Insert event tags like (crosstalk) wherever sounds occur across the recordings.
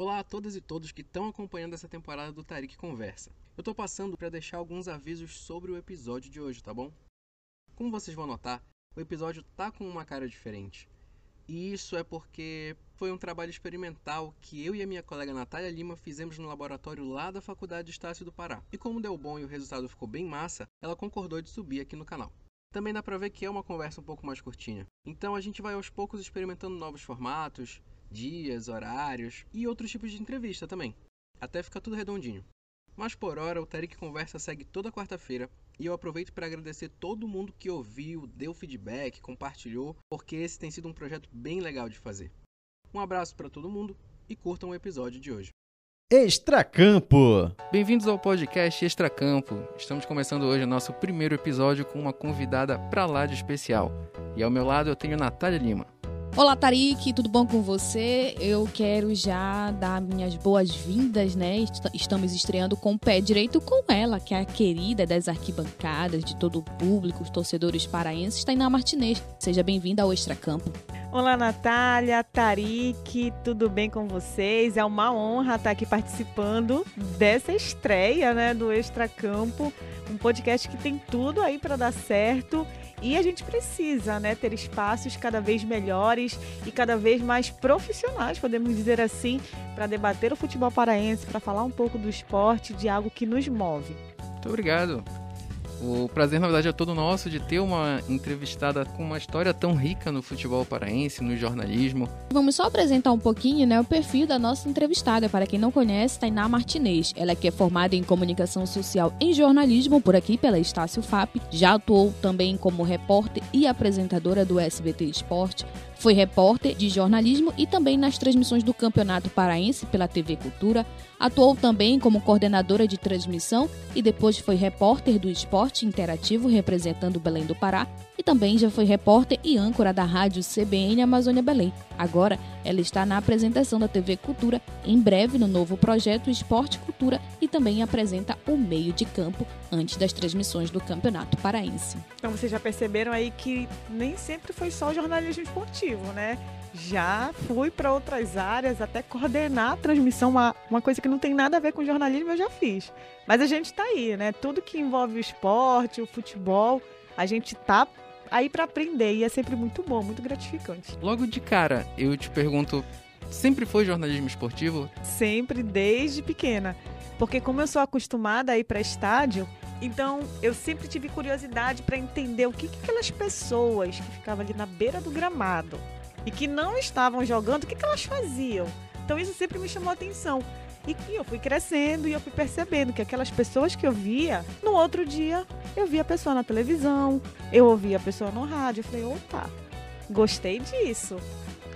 Olá a todas e todos que estão acompanhando essa temporada do Tarik Conversa. Eu tô passando para deixar alguns avisos sobre o episódio de hoje, tá bom? Como vocês vão notar, o episódio tá com uma cara diferente. E isso é porque foi um trabalho experimental que eu e a minha colega Natália Lima fizemos no laboratório lá da Faculdade de Estácio do Pará. E como deu bom e o resultado ficou bem massa, ela concordou de subir aqui no canal. Também dá pra ver que é uma conversa um pouco mais curtinha. Então a gente vai aos poucos experimentando novos formatos, dias, horários e outros tipos de entrevista também. Até ficar tudo redondinho. Mas por hora, o Tarik Conversa segue toda quarta-feira e eu aproveito para agradecer todo mundo que ouviu, deu feedback, compartilhou, porque esse tem sido um projeto bem legal de fazer. Um abraço para todo mundo e curtam o episódio de hoje. Extracampo. Bem-vindos ao podcast Extracampo. Estamos começando hoje o nosso primeiro episódio com uma convidada pra lá de especial. E ao meu lado eu tenho Natália Lima. Olá, Tarik, tudo bom com você? Eu quero já dar minhas boas-vindas, né? Estamos estreando com o pé direito com ela, que é a querida das arquibancadas, de todo o público, os torcedores paraenses, Tainá Martinez. Seja bem-vinda ao Extracampo. Olá, Natália, Tarik, tudo bem com vocês? É uma honra estar aqui participando dessa estreia, né, do Extracampo, um podcast que tem tudo aí para dar certo e a gente precisa, né, ter espaços cada vez melhores e cada vez mais profissionais, podemos dizer assim, para debater o futebol paraense, para falar um pouco do esporte, de algo que nos move. Muito obrigado. O prazer, na verdade, é todo nosso de ter uma entrevistada com uma história tão rica no futebol paraense, no jornalismo. Vamos só apresentar um pouquinho né, o perfil da nossa entrevistada. Para quem não conhece, Tainá Martinez. Ela que é formada em comunicação social e jornalismo por aqui pela Estácio FAP. Já atuou também como repórter e apresentadora do SBT Esporte. Foi repórter de jornalismo e também nas transmissões do Campeonato Paraense pela TV Cultura. Atuou também como coordenadora de transmissão e depois foi repórter do Esporte Interativo representando Belém do Pará e também já foi repórter e âncora da rádio CBN Amazônia Belém. Agora, ela está na apresentação da TV Cultura, em breve no novo projeto Esporte Cultura e também apresenta o meio de campo antes das transmissões do Campeonato Paraense. Então vocês já perceberam aí que nem sempre foi só jornalismo esportivo, né? Já fui para outras áreas, até coordenar a transmissão, uma, uma coisa que não tem nada a ver com jornalismo, eu já fiz. Mas a gente está aí, né? Tudo que envolve o esporte, o futebol, a gente tá aí para aprender e é sempre muito bom, muito gratificante. Logo de cara, eu te pergunto, sempre foi jornalismo esportivo? Sempre, desde pequena. Porque como eu sou acostumada a ir para estádio, então eu sempre tive curiosidade para entender o que, que aquelas pessoas que ficavam ali na beira do gramado e que não estavam jogando, o que, que elas faziam. Então isso sempre me chamou a atenção. E eu fui crescendo e eu fui percebendo que aquelas pessoas que eu via, no outro dia eu via a pessoa na televisão, eu ouvia a pessoa no rádio. Eu falei, opa, gostei disso.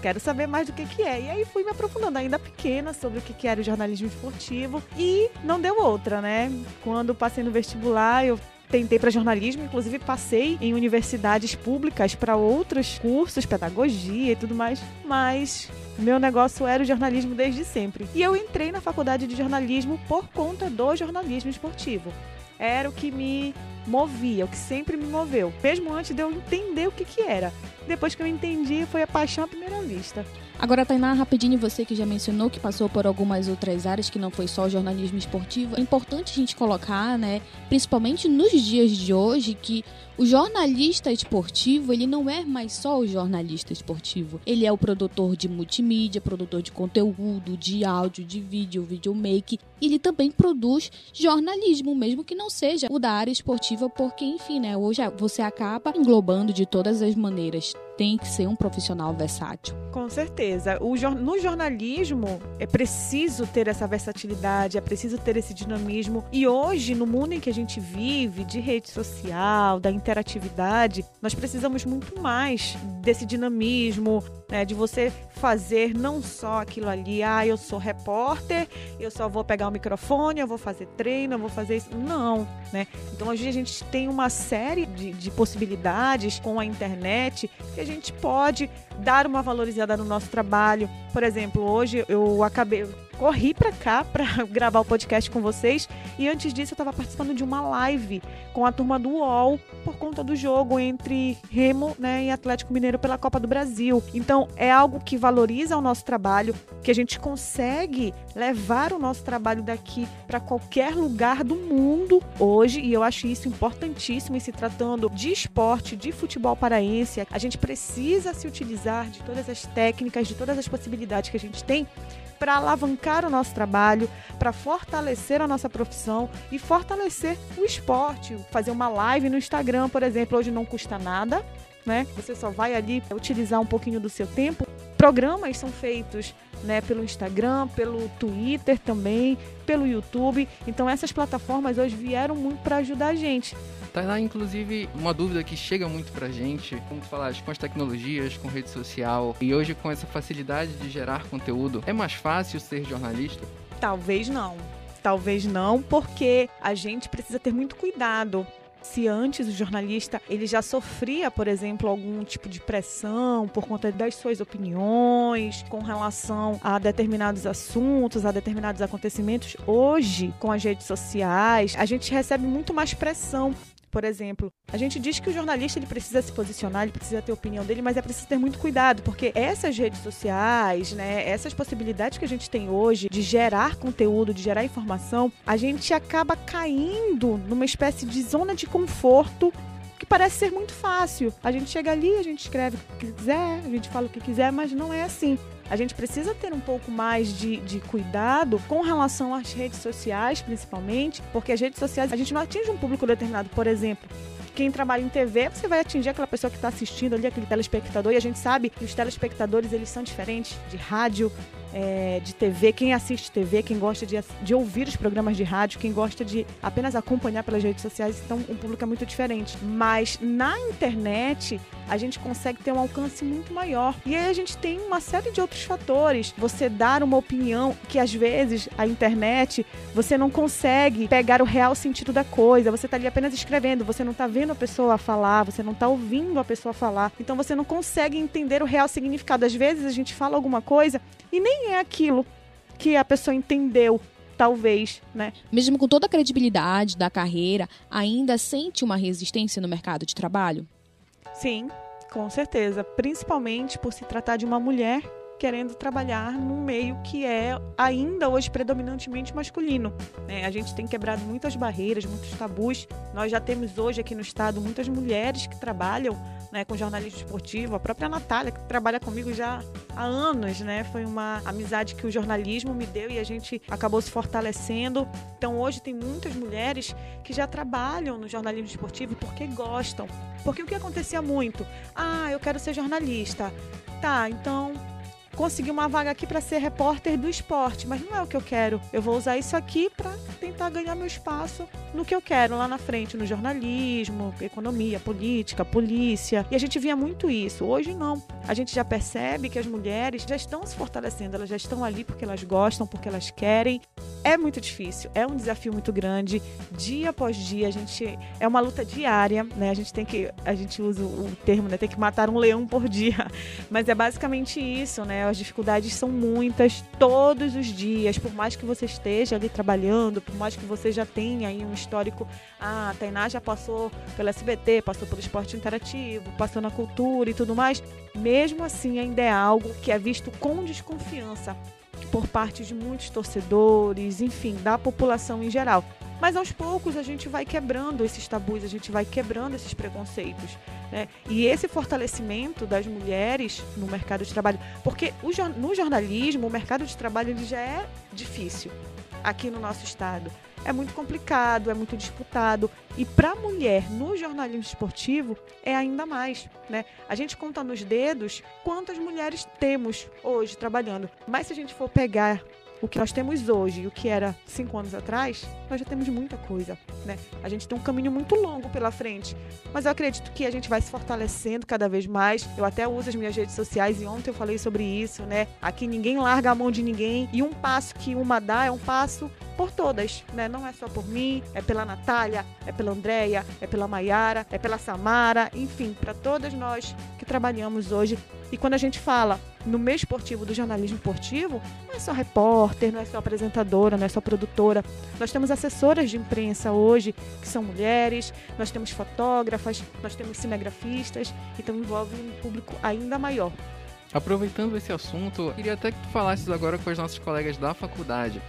Quero saber mais do que, que é. E aí fui me aprofundando, ainda pequena, sobre o que, que era o jornalismo esportivo. E não deu outra, né? Quando passei no vestibular, eu tentei para jornalismo, inclusive passei em universidades públicas para outros cursos, pedagogia e tudo mais, mas meu negócio era o jornalismo desde sempre. E eu entrei na faculdade de jornalismo por conta do jornalismo esportivo. Era o que me movia, o que sempre me moveu, mesmo antes de eu entender o que, que era. Depois que eu entendi, foi a paixão à primeira vista. Agora, Tainá, rapidinho, você que já mencionou que passou por algumas outras áreas, que não foi só jornalismo esportivo, é importante a gente colocar, né, principalmente nos dias de hoje, que o jornalista esportivo, ele não é mais só o jornalista esportivo. Ele é o produtor de multimídia, produtor de conteúdo, de áudio, de vídeo, videomake. Ele também produz jornalismo, mesmo que não seja o da área esportiva, porque, enfim, né, hoje você acaba englobando de todas as maneiras tem que ser um profissional versátil. Com certeza. No jornalismo é preciso ter essa versatilidade, é preciso ter esse dinamismo. E hoje, no mundo em que a gente vive, de rede social, da interatividade, nós precisamos muito mais desse dinamismo, né, de você fazer não só aquilo ali, ah, eu sou repórter, eu só vou pegar o microfone, eu vou fazer treino, eu vou fazer isso. Não, né? Então hoje a gente tem uma série de, de possibilidades com a internet que a gente pode dar uma valorizada no nosso trabalho. Por exemplo, hoje eu acabei corri para cá para (laughs) gravar o podcast com vocês e antes disso eu estava participando de uma live com a turma do UOL por conta do jogo entre Remo né, e Atlético Mineiro pela Copa do Brasil. Então é algo que valoriza o nosso trabalho, que a gente consegue levar o nosso trabalho daqui para qualquer lugar do mundo hoje e eu acho isso importantíssimo em se tratando de esporte, de futebol paraense. A gente precisa se utilizar de todas as técnicas, de todas as possibilidades que a gente tem para alavancar o nosso trabalho, para fortalecer a nossa profissão e fortalecer o esporte. Fazer uma live no Instagram, por exemplo, hoje não custa nada, né? Você só vai ali utilizar um pouquinho do seu tempo. Programas são feitos né, pelo Instagram, pelo Twitter também, pelo YouTube. Então essas plataformas hoje vieram muito para ajudar a gente. Lá, inclusive, uma dúvida que chega muito pra gente, como tu falaste, com as tecnologias, com rede social, e hoje com essa facilidade de gerar conteúdo, é mais fácil ser jornalista? Talvez não. Talvez não, porque a gente precisa ter muito cuidado se antes o jornalista ele já sofria, por exemplo, algum tipo de pressão por conta das suas opiniões com relação a determinados assuntos, a determinados acontecimentos, hoje com as redes sociais, a gente recebe muito mais pressão por exemplo, a gente diz que o jornalista ele precisa se posicionar, ele precisa ter a opinião dele, mas é preciso ter muito cuidado, porque essas redes sociais, né, essas possibilidades que a gente tem hoje de gerar conteúdo, de gerar informação, a gente acaba caindo numa espécie de zona de conforto que parece ser muito fácil. A gente chega ali, a gente escreve o que quiser, a gente fala o que quiser, mas não é assim. A gente precisa ter um pouco mais de, de cuidado com relação às redes sociais, principalmente, porque as redes sociais a gente não atinge um público determinado. Por exemplo, quem trabalha em TV, você vai atingir aquela pessoa que está assistindo ali, aquele telespectador, e a gente sabe que os telespectadores eles são diferentes de rádio, é, de TV, quem assiste TV, quem gosta de, de ouvir os programas de rádio, quem gosta de apenas acompanhar pelas redes sociais, então o público é muito diferente. Mas na internet a gente consegue ter um alcance muito maior. E aí a gente tem uma série de outros fatores. Você dar uma opinião que às vezes a internet você não consegue pegar o real sentido da coisa. Você está ali apenas escrevendo, você não está vendo a pessoa falar, você não está ouvindo a pessoa falar. Então você não consegue entender o real significado. Às vezes a gente fala alguma coisa e nem é aquilo que a pessoa entendeu talvez, né? Mesmo com toda a credibilidade da carreira, ainda sente uma resistência no mercado de trabalho? Sim, com certeza. Principalmente por se tratar de uma mulher querendo trabalhar num meio que é ainda hoje predominantemente masculino. Né? A gente tem quebrado muitas barreiras, muitos tabus. Nós já temos hoje aqui no estado muitas mulheres que trabalham né, com jornalismo esportivo. A própria Natália, que trabalha comigo já há anos, né? Foi uma amizade que o jornalismo me deu e a gente acabou se fortalecendo. Então hoje tem muitas mulheres que já trabalham no jornalismo esportivo porque gostam. Porque o que acontecia muito? Ah, eu quero ser jornalista. Tá, então consegui uma vaga aqui para ser repórter do esporte, mas não é o que eu quero. Eu vou usar isso aqui para tentar ganhar meu espaço no que eu quero lá na frente, no jornalismo, economia, política, polícia. E a gente via muito isso. Hoje não. A gente já percebe que as mulheres já estão se fortalecendo, elas já estão ali porque elas gostam, porque elas querem. É muito difícil, é um desafio muito grande. Dia após dia, a gente é uma luta diária, né? A gente tem que a gente usa o termo, né, tem que matar um leão por dia. (laughs) Mas é basicamente isso, né? As dificuldades são muitas todos os dias, por mais que você esteja ali trabalhando, por mais que você já tenha aí um histórico, ah, a Tainá já passou pelo SBT, passou pelo esporte interativo, passou na cultura e tudo mais, mesmo assim ainda é algo que é visto com desconfiança por parte de muitos torcedores, enfim, da população em geral. Mas aos poucos a gente vai quebrando esses tabus, a gente vai quebrando esses preconceitos. Né? E esse fortalecimento das mulheres no mercado de trabalho, porque no jornalismo o mercado de trabalho ele já é difícil aqui no nosso estado. É muito complicado, é muito disputado. E para a mulher no jornalismo esportivo é ainda mais. Né? A gente conta nos dedos quantas mulheres temos hoje trabalhando. Mas se a gente for pegar o que nós temos hoje e o que era cinco anos atrás, nós já temos muita coisa, né? A gente tem um caminho muito longo pela frente, mas eu acredito que a gente vai se fortalecendo cada vez mais. Eu até uso as minhas redes sociais e ontem eu falei sobre isso, né? Aqui ninguém larga a mão de ninguém e um passo que uma dá é um passo por todas, né? Não é só por mim, é pela Natália, é pela Andréia, é pela Maiara, é pela Samara, enfim, para todas nós que trabalhamos hoje. E quando a gente fala no meio esportivo, do jornalismo esportivo, não é só repórter, não é só apresentadora, não é só produtora. Nós temos assessoras de imprensa hoje, que são mulheres, nós temos fotógrafas, nós temos cinegrafistas, então envolve um público ainda maior. Aproveitando esse assunto, queria até que tu falasses agora com as nossas colegas da faculdade.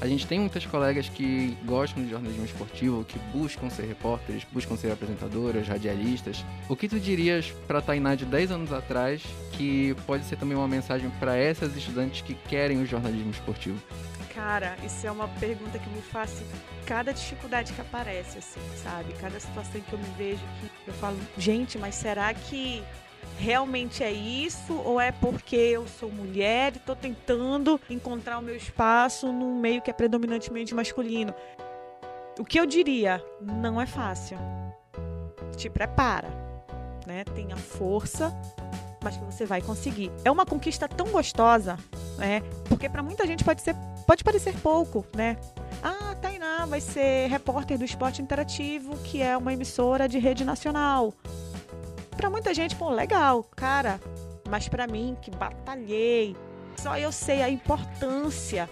A gente tem muitas colegas que gostam de jornalismo esportivo, que buscam ser repórteres, buscam ser apresentadoras, radialistas. O que tu dirias para a Tainá de 10 anos atrás, que pode ser também uma mensagem para essas estudantes que querem o jornalismo esportivo? Cara, isso é uma pergunta que me faço cada dificuldade que aparece, assim, sabe? Cada situação que eu me vejo que eu falo, gente, mas será que realmente é isso ou é porque eu sou mulher e estou tentando encontrar o meu espaço num meio que é predominantemente masculino? O que eu diria? Não é fácil. Te prepara, né? Tenha força, mas que você vai conseguir. É uma conquista tão gostosa, né? Porque para muita gente pode ser, pode parecer pouco, né? Ah, Tainá vai ser repórter do Esporte Interativo, que é uma emissora de rede nacional para muita gente, pô, legal, cara. Mas para mim, que batalhei, só eu sei a importância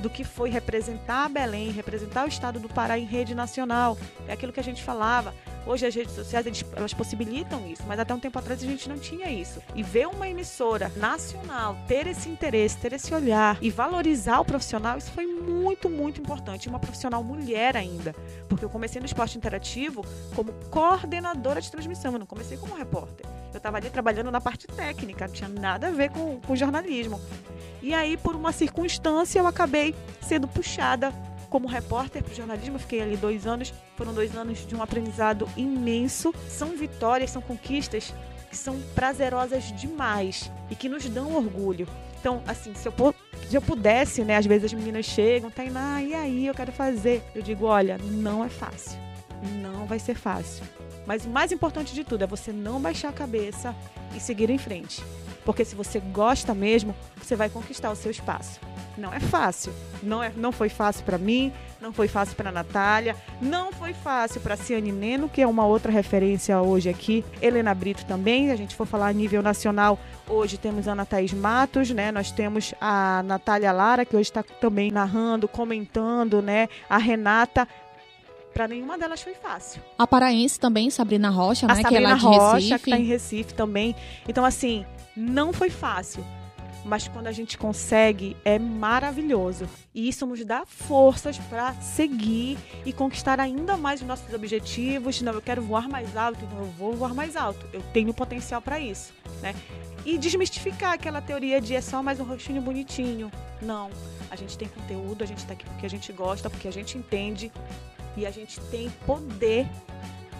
do que foi representar Belém, representar o estado do Pará em rede nacional. É aquilo que a gente falava. Hoje as redes sociais elas possibilitam isso, mas até um tempo atrás a gente não tinha isso. E ver uma emissora nacional ter esse interesse, ter esse olhar e valorizar o profissional, isso foi muito, muito importante. Uma profissional mulher ainda, porque eu comecei no esporte interativo como coordenadora de transmissão, eu não comecei como repórter. Eu estava ali trabalhando na parte técnica, não tinha nada a ver com, com jornalismo. E aí, por uma circunstância, eu acabei sendo puxada como repórter para o jornalismo, fiquei ali dois anos. Foram dois anos de um aprendizado imenso. São vitórias, são conquistas que são prazerosas demais e que nos dão orgulho. Então, assim, se eu, se eu pudesse, né? Às vezes as meninas chegam, Tainá, e aí, eu quero fazer. Eu digo, olha, não é fácil. Não vai ser fácil. Mas o mais importante de tudo é você não baixar a cabeça e seguir em frente. Porque se você gosta mesmo, você vai conquistar o seu espaço. Não é fácil. Não, é, não foi fácil para mim, não foi fácil para Natália, não foi fácil para Ciane Neno, que é uma outra referência hoje aqui. Helena Brito também, a gente for falar a nível nacional, hoje temos a Ana Thaís Matos, né? Nós temos a Natália Lara, que hoje está também narrando, comentando, né? A Renata para nenhuma delas foi fácil. A paraense também, Sabrina Rocha, a né? Sabrina que é lá de Rocha, Recife. que tá em Recife também. Então, assim, não foi fácil. Mas quando a gente consegue, é maravilhoso. E isso nos dá forças para seguir e conquistar ainda mais os nossos objetivos. Não, eu quero voar mais alto, então eu vou voar mais alto. Eu tenho potencial para isso, né? E desmistificar aquela teoria de é só mais um rostinho bonitinho. Não. A gente tem conteúdo, a gente tá aqui porque a gente gosta, porque a gente entende e a gente tem poder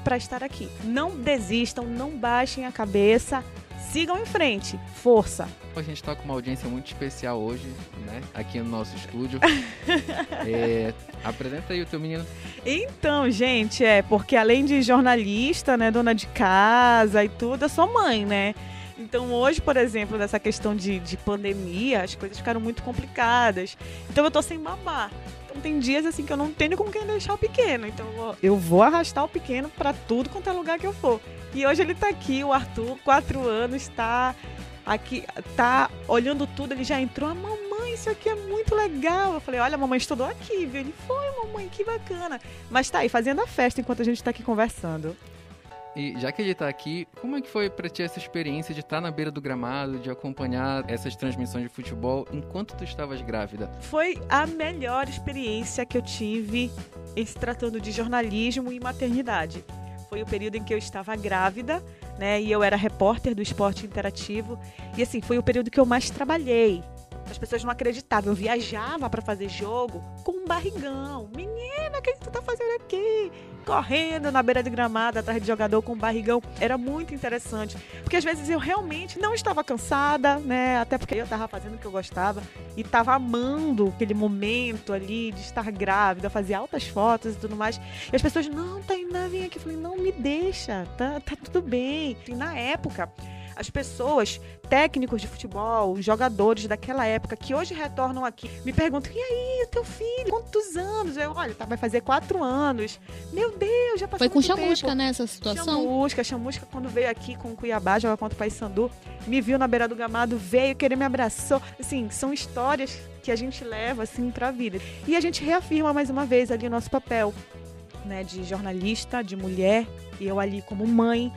para estar aqui. Não desistam, não baixem a cabeça, sigam em frente. Força! A gente está com uma audiência muito especial hoje, né? Aqui no nosso estúdio. (laughs) é, apresenta aí o teu menino. Então, gente, é porque além de jornalista, né, dona de casa e tudo, eu sou mãe, né? Então hoje, por exemplo, nessa questão de, de pandemia, as coisas ficaram muito complicadas. Então eu tô sem babá. Então tem dias assim que eu não tenho com quem deixar o pequeno. Então eu vou, eu vou arrastar o pequeno para tudo quanto é lugar que eu for. E hoje ele tá aqui, o Arthur, quatro anos, tá aqui, tá olhando tudo, ele já entrou, a ah, mamãe, isso aqui é muito legal. Eu falei, olha, a mamãe estudou aqui, viu? Ele foi, mamãe, que bacana. Mas tá aí, fazendo a festa enquanto a gente tá aqui conversando. E já que ele tá aqui, como é que foi para ti essa experiência de estar tá na beira do gramado, de acompanhar essas transmissões de futebol enquanto tu estavas grávida? Foi a melhor experiência que eu tive se tratando de jornalismo e maternidade. Foi o período em que eu estava grávida, né? E eu era repórter do esporte interativo. E assim, foi o período que eu mais trabalhei. As pessoas não acreditavam. Eu viajava para fazer jogo com um barrigão. Menina, o que tu tá fazendo aqui? Correndo na beira de gramado atrás de jogador com barrigão. Era muito interessante, porque às vezes eu realmente não estava cansada, né? Até porque eu estava fazendo o que eu gostava e estava amando aquele momento ali de estar grávida, fazer altas fotos e tudo mais. E as pessoas, não, Tainá, vem aqui. Eu falei, não, me deixa, tá, tá tudo bem. E na época, as pessoas, técnicos de futebol, jogadores daquela época que hoje retornam aqui, me perguntam: e aí, o teu filho? Quantos anos? Eu, olha, tá, vai fazer quatro anos. Meu Deus, já passou Foi com chamusca, tempo. né, essa situação? Chamusca, Chamusca, quando veio aqui com o Cuiabá, joga contra o Paysandu, me viu na beira do gramado, veio querer me abraçou. Assim, são histórias que a gente leva, assim, pra vida. E a gente reafirma mais uma vez ali o nosso papel, né, de jornalista, de mulher, e eu ali como mãe.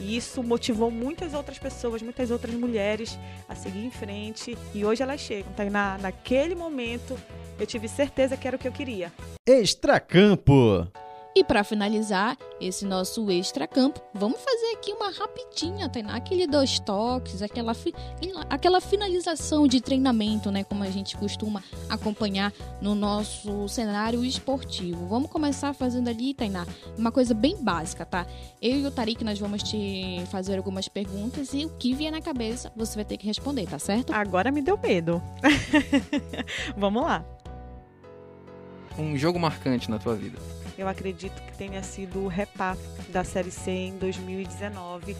E isso motivou muitas outras pessoas, muitas outras mulheres a seguir em frente. E hoje elas chegam. Tá? E na, naquele momento, eu tive certeza que era o que eu queria. Extracampo. E para finalizar esse nosso extracampo, vamos fazer aqui uma rapidinha, Tainá, aquele dois toques, aquela, fi- aquela finalização de treinamento, né, como a gente costuma acompanhar no nosso cenário esportivo. Vamos começar fazendo ali, Tainá, uma coisa bem básica, tá? Eu e o Tarik, nós vamos te fazer algumas perguntas e o que vier na cabeça, você vai ter que responder, tá certo? Agora me deu medo. (laughs) Vamos lá. Um jogo marcante na tua vida. Eu acredito que tenha sido o Repá da Série C em 2019.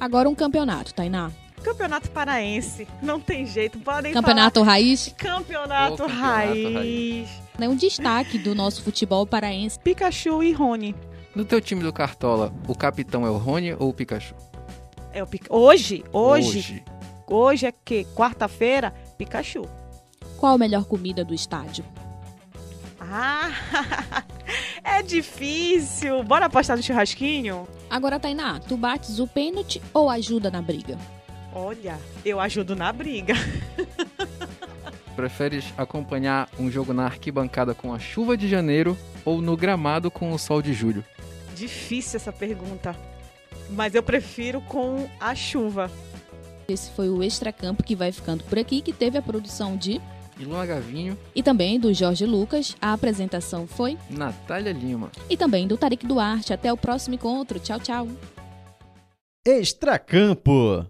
Agora um campeonato, Tainá. Campeonato Paraense, não tem jeito, podem Campeonato raiz, falar. Campeonato, Ô, campeonato raiz. raiz. né, um destaque do nosso futebol paraense. Pikachu e Rony. No teu time do Cartola, o capitão é o Rony ou o Pikachu? É o Pica... Hoje, hoje, hoje, é que? Quarta-feira, Pikachu. Qual a melhor comida do estádio? Ah, (laughs) (laughs) é difícil. Bora apostar no churrasquinho? Agora, Tainá, tu bates o pênalti ou ajuda na briga? Olha, eu ajudo na briga. (laughs) Preferes acompanhar um jogo na arquibancada com a chuva de janeiro ou no gramado com o sol de julho? Difícil essa pergunta. Mas eu prefiro com a chuva. Esse foi o Extracampo que vai ficando por aqui, que teve a produção de E Luna Gavinho, e também do Jorge Lucas. A apresentação foi Natália Lima. e também do Tarik Duarte. Até o próximo encontro. Tchau, tchau. Extracampo.